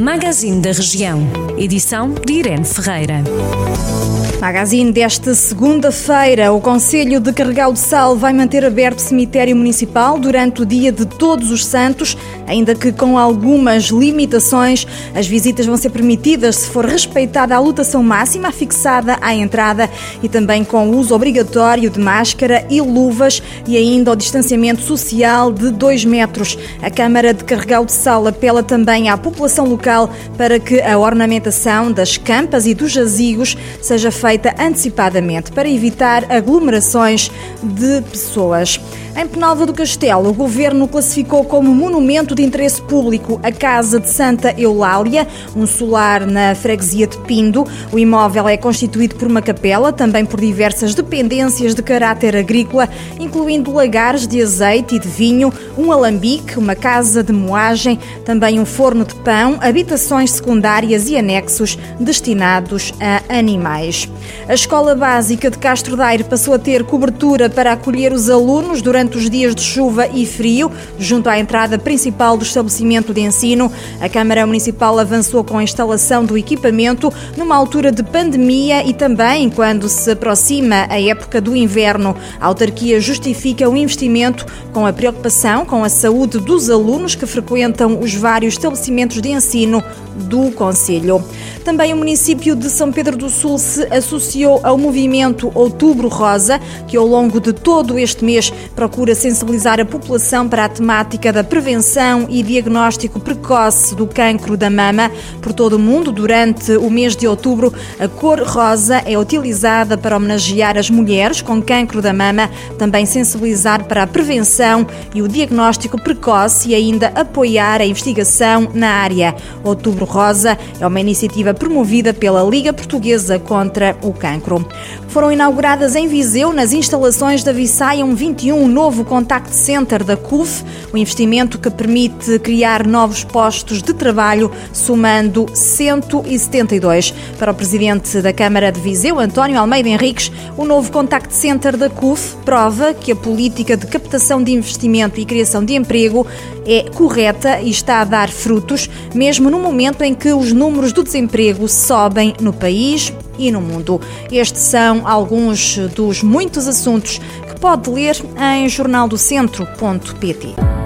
Magazine da Região. Edição de Irene Ferreira. Magazine desta segunda-feira. O Conselho de Carregal de Sal vai manter aberto o cemitério municipal durante o dia de Todos os Santos, ainda que com algumas limitações. As visitas vão ser permitidas se for respeitada a lotação máxima fixada à entrada e também com o uso obrigatório de máscara e luvas e ainda o distanciamento social de 2 metros. A Câmara de Carregal de Sal apela também à população local para que a ornamentação das campas e dos jazigos seja feita antecipadamente para evitar aglomerações de pessoas. Em Penalva do Castelo, o governo classificou como monumento de interesse público a Casa de Santa Eulália, um solar na freguesia de Pindo. O imóvel é constituído por uma capela, também por diversas dependências de caráter agrícola, incluindo lagares de azeite e de vinho, um alambique, uma casa de moagem, também um forno de pão, habitações secundárias e anexos destinados a animais. A Escola Básica de Castro Daire passou a ter cobertura para acolher os alunos durante os dias de chuva e frio, junto à entrada principal do estabelecimento de ensino. A Câmara Municipal avançou com a instalação do equipamento numa altura de pandemia e também quando se aproxima a época do inverno. A autarquia justifica o investimento com a preocupação com a saúde dos alunos que frequentam os vários estabelecimentos de ensino do Conselho. Também o município de São Pedro do Sul se associou ao movimento Outubro Rosa, que ao longo de todo este mês procura sensibilizar a população para a temática da prevenção e diagnóstico precoce do cancro da mama. Por todo o mundo, durante o mês de outubro, a cor rosa é utilizada para homenagear as mulheres com cancro da mama, também sensibilizar para a prevenção e o diagnóstico precoce e ainda apoiar a investigação na área. Outubro Rosa é uma iniciativa promovida pela Liga Portuguesa contra o Cancro. Foram inauguradas em Viseu, nas instalações da Visaium 21, um novo contact center da CUF, um investimento que permite criar novos postos de trabalho, somando 172. Para o presidente da Câmara de Viseu, António Almeida Henriques, o novo contact center da CUF prova que a política de captação de investimento e criação de emprego é correta e está a dar frutos, mesmo no momento em que os números do desemprego sobem no país e no mundo. Estes são alguns dos muitos assuntos que pode ler em jornaldocentro.pt.